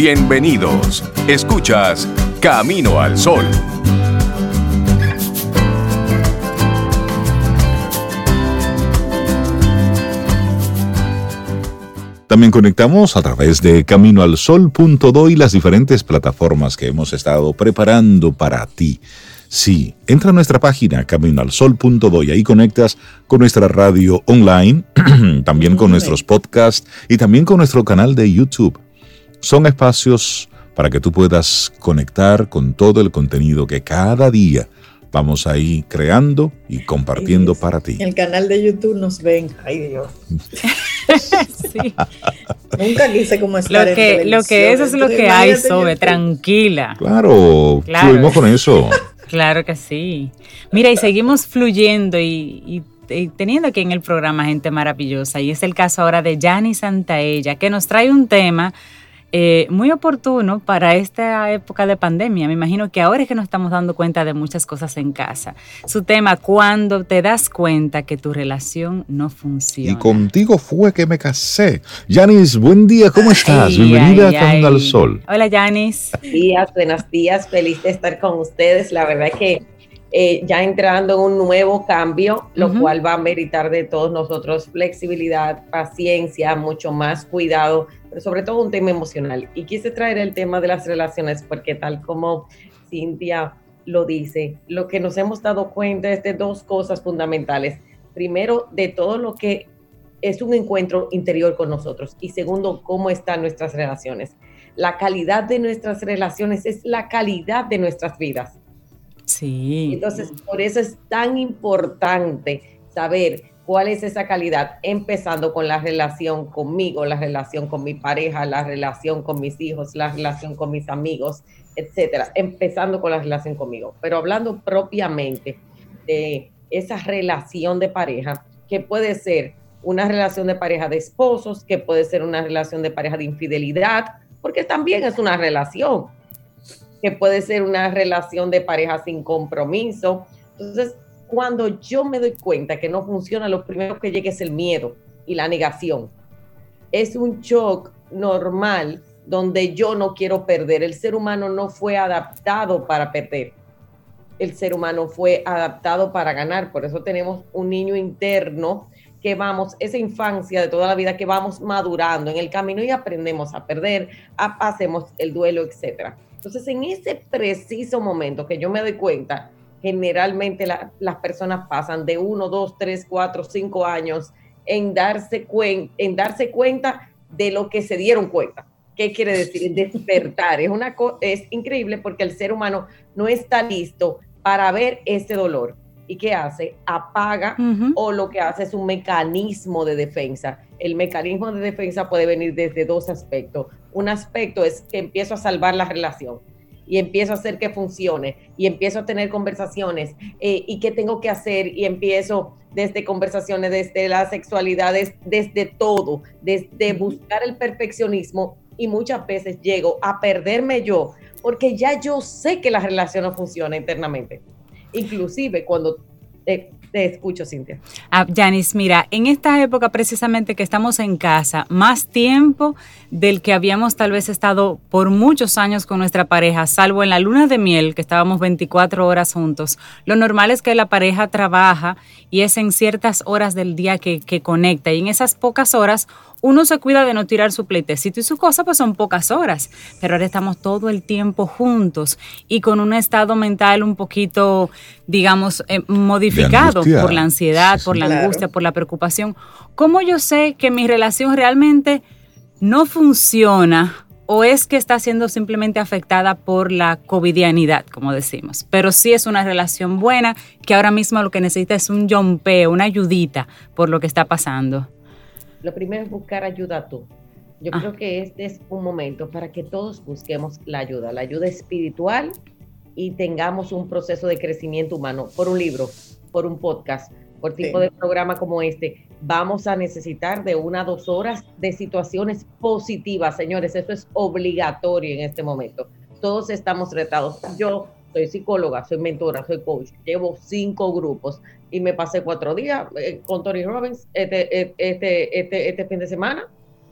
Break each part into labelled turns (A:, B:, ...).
A: Bienvenidos. Escuchas Camino al Sol.
B: También conectamos a través de caminoalsol.do y las diferentes plataformas que hemos estado preparando para ti. Sí, entra a nuestra página caminoalsol.do y ahí conectas con nuestra radio online, también con nuestros podcasts y también con nuestro canal de YouTube. Son espacios para que tú puedas conectar con todo el contenido que cada día vamos ahí creando y compartiendo para ti.
C: En el canal de YouTube nos ven. Ay Dios. sí. Nunca quise como estar
D: lo que, Lo que es es lo que hay, Sobe, tranquila.
B: Claro, claro, fluimos con eso.
D: Claro que sí. Mira, y seguimos fluyendo y, teniendo aquí en el programa gente maravillosa. Y es el caso ahora de Yanni Santaella, que nos trae un tema eh, muy oportuno para esta época de pandemia. Me imagino que ahora es que nos estamos dando cuenta de muchas cosas en casa. Su tema, cuando te das cuenta que tu relación no funciona.
B: Y contigo fue que me casé. Yanis, buen día, ¿cómo estás? Bienvenida a Camino al Sol.
D: Hola, Yanis.
C: Buenos días, buenos días, feliz de estar con ustedes. La verdad es que eh, ya entrando en un nuevo cambio, lo cual va a meritar de todos nosotros flexibilidad, paciencia, mucho más cuidado, pero sobre todo un tema emocional. Y quise traer el tema de las relaciones porque tal como Cintia lo dice, lo que nos hemos dado cuenta es de dos cosas fundamentales. Primero, de todo lo que es un encuentro interior con nosotros. Y segundo, cómo están nuestras relaciones. La calidad de nuestras relaciones es la calidad de nuestras vidas.
D: Sí.
C: Entonces, por eso es tan importante saber cuál es esa calidad, empezando con la relación conmigo, la relación con mi pareja, la relación con mis hijos, la relación con mis amigos, etcétera, empezando con la relación conmigo, pero hablando propiamente de esa relación de pareja, que puede ser una relación de pareja de esposos, que puede ser una relación de pareja de infidelidad, porque también es una relación. Que puede ser una relación de pareja sin compromiso. Entonces, cuando yo me doy cuenta que no funciona, lo primero que llega es el miedo y la negación. Es un shock normal donde yo no quiero perder. El ser humano no fue adaptado para perder. El ser humano fue adaptado para ganar. Por eso tenemos un niño interno que vamos, esa infancia de toda la vida que vamos madurando en el camino y aprendemos a perder, hacemos el duelo, etcétera. Entonces, en ese preciso momento que yo me doy cuenta, generalmente las personas pasan de uno, dos, tres, cuatro, cinco años en darse, en darse cuenta de lo que se dieron cuenta. ¿Qué quiere decir? Despertar. Es, una es increíble porque el ser humano no está listo para ver ese dolor. ¿Y qué hace? Apaga o lo que hace es un mecanismo de defensa. El mecanismo de defensa puede venir desde dos aspectos. Un aspecto es que empiezo a salvar la relación y empiezo a hacer que funcione y empiezo a tener conversaciones eh, y qué tengo que hacer y empiezo desde conversaciones, desde las sexualidades, desde todo, desde buscar el perfeccionismo y muchas veces llego a perderme yo porque ya yo sé que la relación no funciona internamente. Inclusive cuando te, escucho, Cintia.
D: Ah, mira, en esta época precisamente que estamos en casa, más tiempo del que habíamos tal vez estado por muchos años con nuestra pareja, salvo en la luna de miel, que estábamos 24 horas juntos. Lo normal es que la pareja trabaja y es en ciertas horas del día que conecta y en esas pocas horas uno se cuida de no tirar su pleitecito y su cosa, pues son pocas horas, pero ahora estamos todo el tiempo juntos y con un estado mental un poquito, digamos, eh, modificado por la ansiedad, por la angustia, por la preocupación. ¿Cómo yo sé que mi relación realmente no funciona? o es que está siendo simplemente afectada por la covidianidad, como decimos. Pero sí es una relación buena que ahora mismo lo que necesita es un yompeo, una ayudita por lo que está pasando
C: lo primero es buscar ayuda tú. Yo ah. creo que este es un momento para que todos busquemos la ayuda, la ayuda espiritual y tengamos un proceso de crecimiento humano por un libro, por un podcast, por tipo de programa como este. Vamos a necesitar de una a dos horas de situaciones positivas, señores. Eso es obligatorio en este momento. Todos estamos retados. Yo soy psicóloga, soy mentora, soy coach, llevo cinco grupos y me pasé cuatro días eh, con Tony Robbins este, este, este, este, fin de semana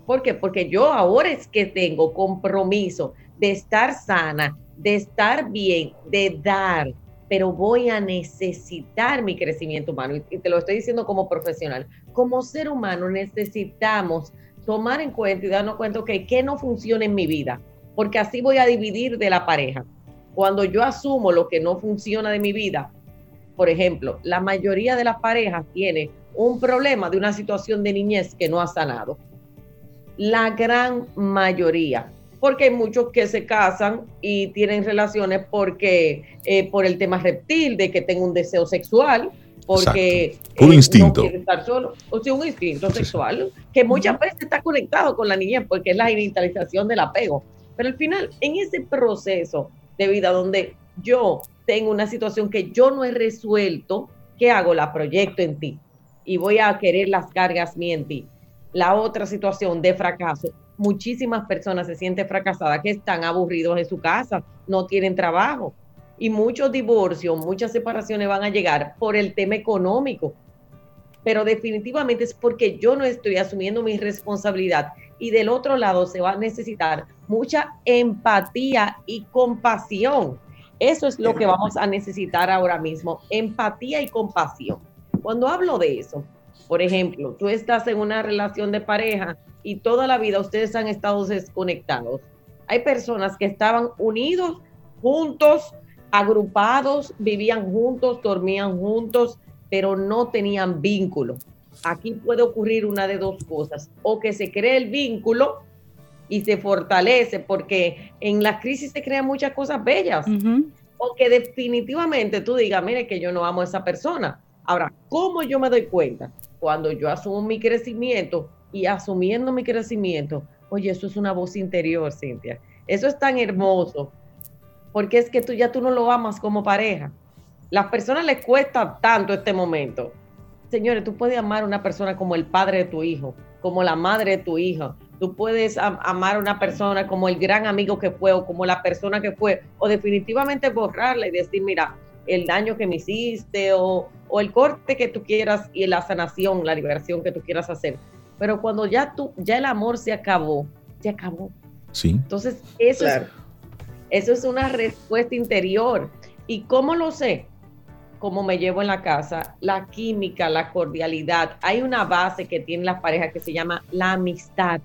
C: ¿Por qué? Porque yo ahora es que tengo compromiso de estar sana, de estar bien, de dar, pero voy a necesitar mi crecimiento humano. Y te lo estoy diciendo como profesional. Como ser humano necesitamos tomar en cuenta y darnos cuenta que qué no funciona en mi vida, porque así voy a dividir de la pareja. Cuando yo asumo lo que no funciona de mi vida, por ejemplo, la mayoría de las parejas tiene un problema de una situación de niñez que no ha sanado. La gran mayoría porque hay muchos que se casan y tienen relaciones porque eh, por el tema reptil de que tengo un deseo sexual, porque
B: un eh, instinto,
C: estar solo, o sea, un instinto sexual que muchas veces está conectado con la niñez porque es la inicialización del apego. Pero al final, en ese proceso de vida donde yo tengo una situación que yo no he resuelto, ¿qué hago? La proyecto en ti y voy a querer las cargas mí en ti. La otra situación de fracaso, muchísimas personas se sienten fracasadas que están aburridos en su casa, no tienen trabajo. Y muchos divorcios, muchas separaciones van a llegar por el tema económico. Pero definitivamente es porque yo no estoy asumiendo mi responsabilidad. Y del otro lado se va a necesitar mucha empatía y compasión. Eso es lo que vamos a necesitar ahora mismo, empatía y compasión. Cuando hablo de eso, por ejemplo, tú estás en una relación de pareja y toda la vida ustedes han estado desconectados. Hay personas que estaban unidos, juntos, agrupados, vivían juntos, dormían juntos, pero no tenían vínculo. Aquí puede ocurrir una de dos cosas, o que se cree el vínculo y se fortalece, porque en la crisis se crean muchas cosas bellas, o que definitivamente tú digas, mire que yo no amo a esa persona. Ahora, ¿cómo yo me doy cuenta? cuando yo asumo mi crecimiento y asumiendo mi crecimiento, oye, eso es una voz interior, Cintia. Eso es tan hermoso, porque es que tú ya tú no lo amas como pareja. Las personas les cuesta tanto este momento. Señores, tú puedes amar a una persona como el padre de tu hijo, como la madre de tu hijo. Tú puedes amar a una persona como el gran amigo que fue o como la persona que fue, o definitivamente borrarla y decir, mira, el daño que me hiciste o, o el corte que tú quieras y la sanación, la liberación que tú quieras hacer. Pero cuando ya tú, ya el amor se acabó, se acabó.
B: Sí.
C: Entonces, eso, es, eso es una respuesta interior. ¿Y cómo lo sé? Cómo me llevo en la casa, la química, la cordialidad. Hay una base que tienen las parejas que se llama la amistad.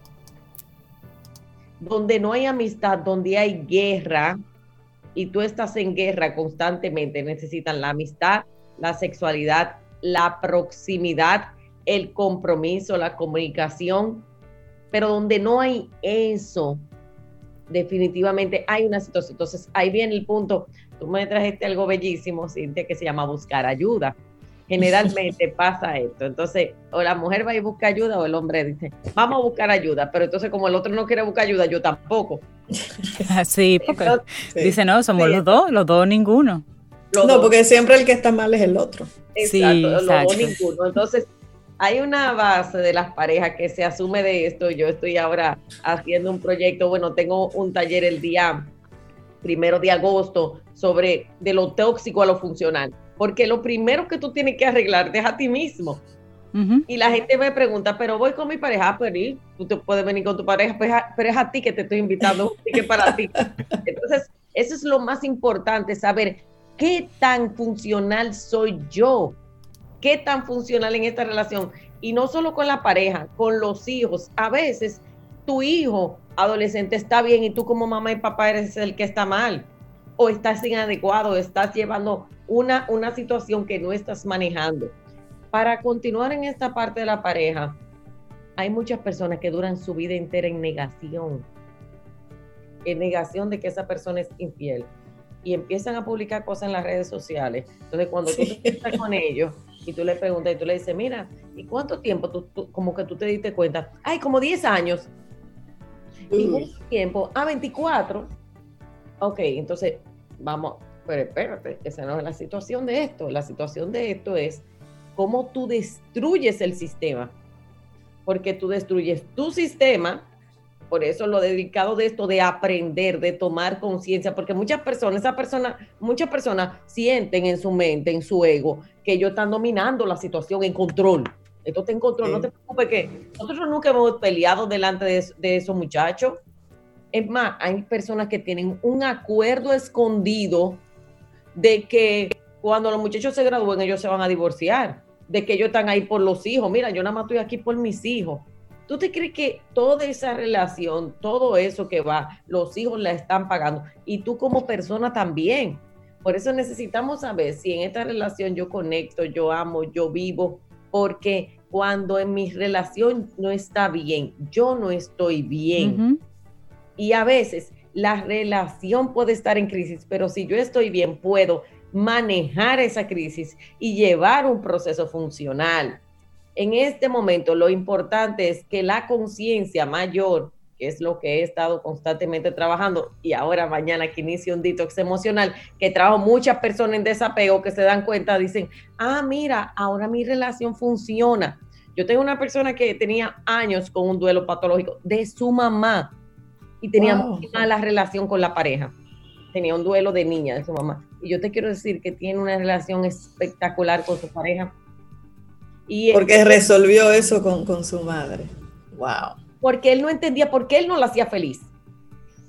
C: Donde no hay amistad, donde hay guerra, y tú estás en guerra constantemente, necesitan la amistad, la sexualidad, la proximidad, el compromiso, la comunicación, pero donde no hay eso, definitivamente hay una situación. Entonces, ahí viene el punto. Tú me trajiste algo bellísimo, Cintia, que se llama buscar ayuda. Generalmente pasa esto. Entonces, o la mujer va y busca ayuda o el hombre dice, vamos a buscar ayuda. Pero entonces, como el otro no quiere buscar ayuda, yo tampoco.
D: Sí, porque dice, no, somos los dos, los dos ninguno
E: no, porque siempre el que está mal es el otro.
C: Exacto, los dos ninguno. Entonces, hay una base de las parejas que se asume de esto. Yo estoy ahora haciendo un proyecto, bueno, tengo un taller el día primero de agosto sobre de lo tóxico a lo funcional. Porque lo primero que tú tienes que arreglarte es a ti mismo. Y la gente me pregunta, pero voy con mi pareja, ah, pero tú te puedes venir con tu pareja, pues, pero es a ti que te estoy invitando, que para ti. Entonces, eso es lo más importante, saber ¿Qué tan funcional soy yo? ¿Qué tan funcional en esta relación? Y no solo con la pareja, con los hijos. A veces tu hijo adolescente está bien y tú como mamá y papá eres el que está mal. O estás inadecuado, estás llevando una, una situación que no estás manejando. Para continuar en esta parte de la pareja, hay muchas personas que duran su vida entera en negación. En negación de que esa persona es infiel y empiezan a publicar cosas en las redes sociales. Entonces, cuando tú estás con ellos y tú le preguntas y tú le dices, mira, ¿y cuánto tiempo tú, como que tú te diste cuenta? Ay, como 10 años. ¿Y cuánto tiempo? Ah, 24. Ok, entonces, vamos, pero espérate, esa no es la situación de esto. La situación de esto es cómo tú destruyes el sistema. Porque tú destruyes tu sistema por eso lo dedicado de esto, de aprender, de tomar conciencia, porque muchas personas, esa persona, muchas personas sienten en su mente, en su ego, que ellos están dominando la situación en control. esto te encontró, no te preocupes que nosotros nunca hemos peleado delante de, de esos muchachos. Es más, hay personas que tienen un acuerdo escondido de que cuando los muchachos se gradúen ellos se van a divorciar, de que ellos están ahí por los hijos. Mira, yo nada más estoy aquí por mis hijos. ¿Tú te crees que toda esa relación, todo eso que va, los hijos la están pagando y tú como persona también? Por eso necesitamos saber si en esta relación yo conecto, yo amo, yo vivo, porque cuando en mi relación no está bien, yo no estoy bien. Y a veces la relación puede estar en crisis, pero si yo estoy bien, puedo manejar esa crisis y llevar un proceso funcional. En este momento lo importante es que la conciencia mayor que es lo que he estado constantemente trabajando, y ahora mañana que inicio un detox emocional, que trabajo muchas personas en desapego que se dan cuenta, dicen, ah, mira, ahora mi relación funciona. Yo tengo una persona que tenía años con un duelo patológico de su mamá y tenía muy mala relación con la pareja. Tenía un duelo de niña de su mamá. Y yo te quiero decir que tiene una relación espectacular con su pareja.
E: Y Porque resolvió eso con, con su madre. Wow
C: porque él no entendía por qué él no la hacía feliz.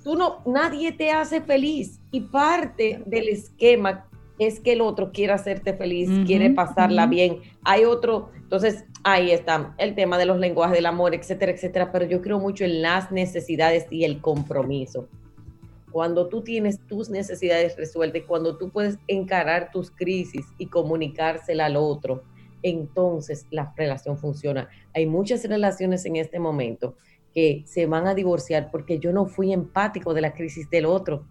C: Tú no, nadie te hace feliz y parte del esquema es que el otro quiere hacerte feliz, quiere pasarla bien. Hay otro, entonces ahí está el tema de los lenguajes del amor, etcétera, etcétera, pero yo creo mucho en las necesidades y el compromiso. Cuando tú tienes tus necesidades resueltas, cuando tú puedes encarar tus crisis y comunicársela al otro, entonces la relación funciona. Hay muchas relaciones en este momento que se van a divorciar porque yo no fui empático de la crisis del otro.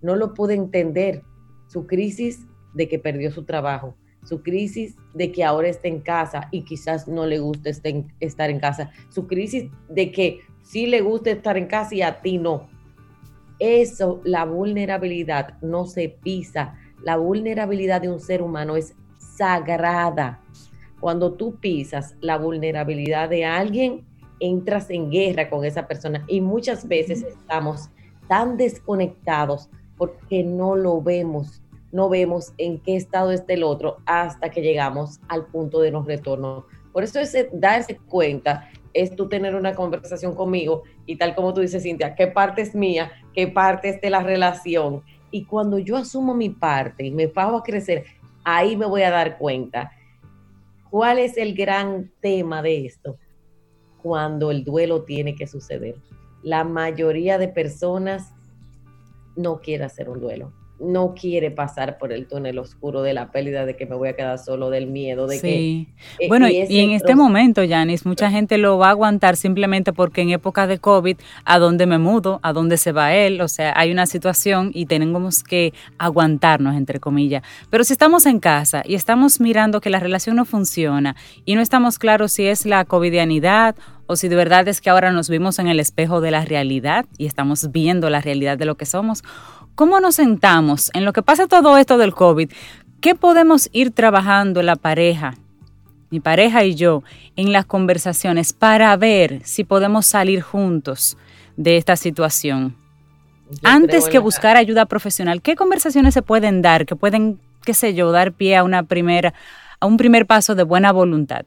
C: No lo pude entender. Su crisis de que perdió su trabajo, su crisis de que ahora está en casa y quizás no le guste estar en casa, su crisis de que sí le gusta estar en casa y a ti no. Eso, la vulnerabilidad no se pisa. La vulnerabilidad de un ser humano es sagrada. Cuando tú pisas la vulnerabilidad de alguien, entras en guerra con esa persona y muchas veces estamos tan desconectados porque no lo vemos, no vemos en qué estado está el otro hasta que llegamos al punto de no retorno. Por eso es darse cuenta es tú tener una conversación conmigo y tal como tú dices, Cintia, qué parte es mía, qué parte es de la relación. Y cuando yo asumo mi parte y me pago a crecer, ahí me voy a dar cuenta ¿Cuál es el gran tema de esto? Cuando el duelo tiene que suceder. La mayoría de personas no quiere hacer un duelo no quiere pasar por el túnel oscuro de la pérdida, de que me voy a quedar solo, del miedo, de
D: sí. que... Eh, bueno, y, en este momento, Yanis, mucha gente lo va a aguantar simplemente porque en época de COVID, ¿a dónde me mudo? ¿A dónde se va él? O sea, hay una situación y tenemos que aguantarnos, entre comillas. Pero si estamos en casa y estamos mirando que la relación no funciona y no estamos claros si es la covidianidad o si de verdad es que ahora nos vimos en el espejo de la realidad y estamos viendo la realidad de lo que somos, ¿Cómo nos sentamos en lo que pasa todo esto del COVID? ¿Qué podemos ir trabajando la pareja, mi pareja y yo, en las conversaciones para ver si podemos salir juntos de esta situación? Antes que buscar ayuda profesional, ¿qué conversaciones se pueden dar que pueden, qué sé yo, dar pie a una primera, a un primer paso de buena voluntad?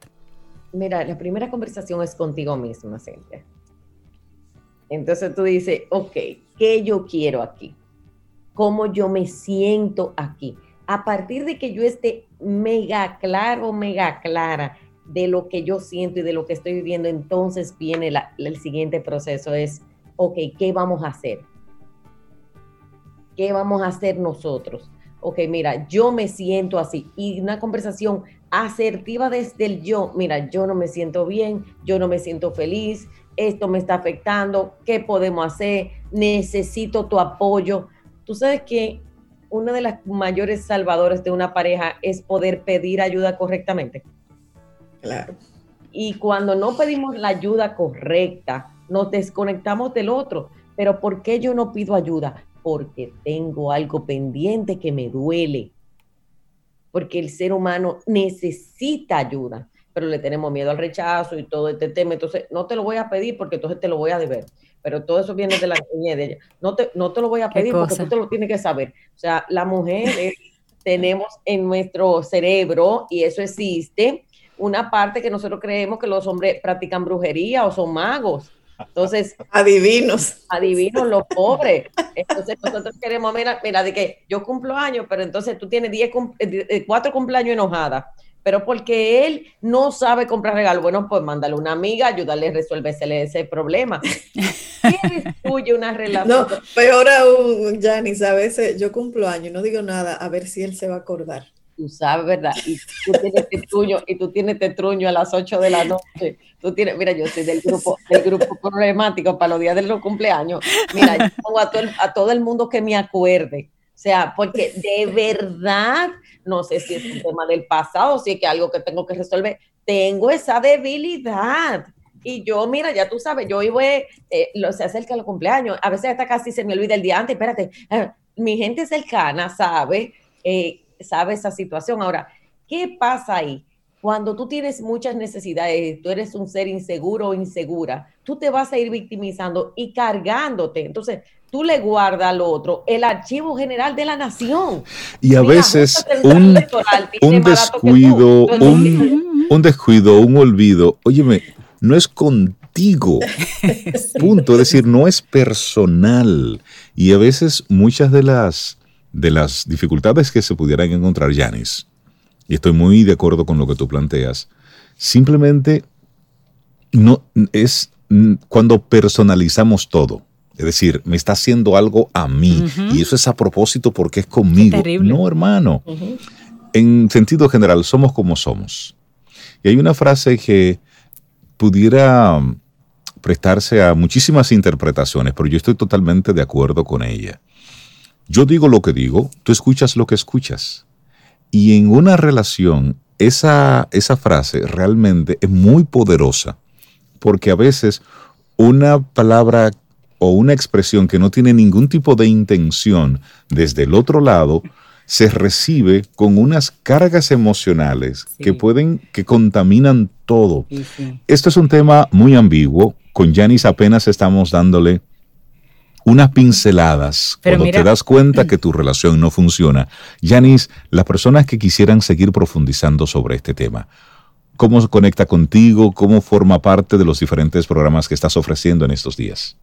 C: Mira, la primera conversación es contigo misma, Cintia. Entonces tú dices, ok, ¿qué yo quiero aquí? Cómo yo me siento aquí. A partir de que yo esté mega claro, mega clara de lo que yo siento y de lo que estoy viviendo, entonces viene el siguiente proceso, es, ok, ¿qué vamos a hacer? ¿Qué vamos a hacer nosotros? Ok, mira, yo me siento así. Y una conversación asertiva desde el yo, mira, yo no me siento bien, yo no me siento feliz, esto me está afectando, ¿qué podemos hacer? Necesito tu apoyo Tú sabes que una de las mayores salvadores de una pareja es poder pedir ayuda correctamente.
E: Claro.
C: Y cuando no pedimos la ayuda correcta, nos desconectamos del otro. Pero ¿por qué yo no pido ayuda? Porque tengo algo pendiente que me duele. Porque el ser humano necesita ayuda, pero le tenemos miedo al rechazo y todo este tema. Entonces, no te lo voy a pedir porque entonces te lo voy a deber pero todo eso viene de la niñez de ella. No te, no te lo voy a pedir porque tú te lo tienes que saber. O sea, la mujer tenemos en nuestro cerebro, y eso existe, una parte que nosotros creemos que los hombres practican brujería o son magos. Entonces,
E: adivinos.
C: Adivinos los pobres. Entonces, nosotros queremos, mira, mira, de que yo cumplo años, pero entonces tú tienes diez, eh, eh, cuatro cumpleaños enojada. Pero porque él no sabe comprar regalo, bueno, pues mándale una amiga, ayúdale a resolverse ese problema. ¿Quién destruye una relación?
E: No, peor aún, Janice, a veces yo cumplo años y no digo nada, a ver si él se va a acordar
C: tú sabes, ¿verdad? Y tú tienes tetruño, y tú tienes tetruño a las 8 de la noche. Tú tienes, mira, yo soy del grupo, del grupo problemático para los días de los cumpleaños. Mira, yo pongo a todo, el, a todo el mundo que me acuerde. O sea, porque de verdad, no sé si es un tema del pasado, si es que algo que tengo que resolver, tengo esa debilidad. Y yo, mira, ya tú sabes, yo iba, eh, lo, se acerca el cumpleaños, a veces hasta casi se me olvida el día antes, espérate, eh, mi gente cercana sabe eh, sabe esa situación. Ahora, ¿qué pasa ahí? Cuando tú tienes muchas necesidades, tú eres un ser inseguro o insegura, tú te vas a ir victimizando y cargándote. Entonces, tú le guardas al otro el archivo general de la nación.
B: Y a veces un, descuido, un, un descuido, un olvido, óyeme, no es contigo. Punto. Es decir, no es personal. Y a veces muchas de las de las dificultades que se pudieran encontrar, Yanis, y estoy muy de acuerdo con lo que tú planteas, simplemente no es cuando personalizamos todo. Es decir, me está haciendo algo a mí y eso es a propósito porque es conmigo. No, hermano. En sentido general, somos como somos. Y hay una frase que pudiera prestarse a muchísimas interpretaciones, pero yo estoy totalmente de acuerdo con ella. Yo digo lo que digo, tú escuchas lo que escuchas. Y en una relación, esa, esa frase realmente es muy poderosa, porque a veces una palabra o una expresión que no tiene ningún tipo de intención desde el otro lado, se recibe con unas cargas emocionales que pueden, que contaminan todo. Esto es un tema muy ambiguo. Con Janis apenas estamos dándole unas pinceladas cuando te das cuenta que tu relación no funciona. Yanis, las personas que quisieran seguir profundizando sobre este tema, ¿cómo se conecta contigo? ¿Cómo forma parte de los diferentes programas que estás ofreciendo en estos días?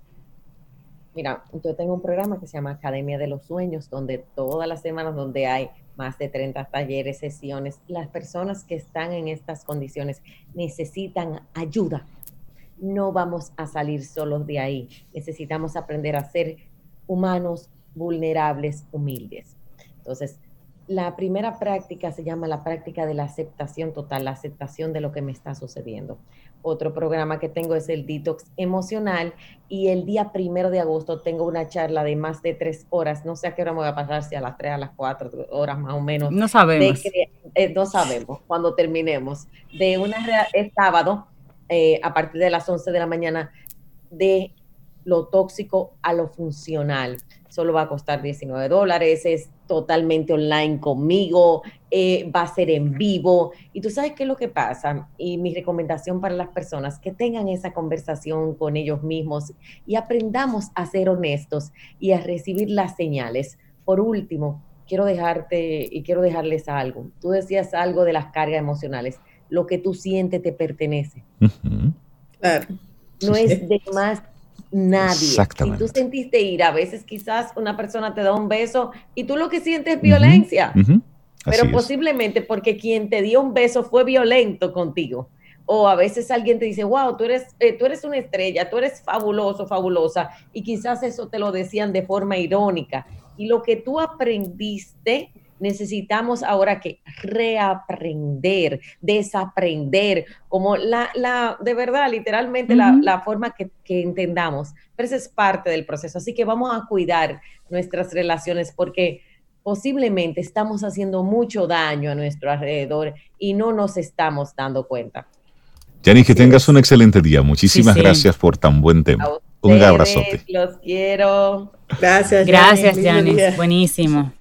C: Mira, yo tengo un programa que se llama Academia de los Sueños, donde todas las semanas, donde hay más de 30 talleres, sesiones, las personas que están en estas condiciones necesitan ayuda no vamos a salir solos de ahí. Necesitamos aprender a ser humanos, vulnerables, humildes. Entonces, la primera práctica se llama la práctica de la aceptación total, la aceptación de lo que me está sucediendo. Otro programa que tengo es el detox emocional y el día primero de agosto tengo una charla de más de tres horas. No sé a qué hora me voy a pasar, si a las tres, a las cuatro horas más o menos.
D: No sabemos.
C: Eh, no sabemos cuando terminemos. De una es sábado eh, a partir de las 11 de la mañana de lo tóxico a lo funcional. Solo va a costar 19 dólares, es totalmente online conmigo, eh, va a ser en vivo. Y tú sabes qué es lo que pasa. Y mi recomendación para las personas, que tengan esa conversación con ellos mismos y aprendamos a ser honestos y a recibir las señales. Por último, quiero dejarte y quiero dejarles algo. Tú decías algo de las cargas emocionales lo que tú sientes te pertenece. No es de más nadie. Si tú sentiste ira, a veces quizás una persona te da un beso y tú lo que sientes es violencia. Pero posiblemente porque quien te dio un beso fue violento contigo. O a veces alguien te dice, wow, tú eres, eh, tú eres una estrella, tú eres fabuloso, fabulosa. Y quizás eso te lo decían de forma irónica. Y lo que tú aprendiste necesitamos ahora que reaprender, desaprender, como la, la de verdad, literalmente la, forma que, que, entendamos. Pero eso es parte del proceso. Así que vamos a cuidar nuestras relaciones porque posiblemente estamos haciendo mucho daño a nuestro alrededor y no nos estamos dando cuenta.
B: Jenny, que tengas un excelente día. Muchísimas gracias por tan buen tema. Un abrazote.
C: Los quiero.
E: Gracias.
D: Gracias, Janis. Buenísimo.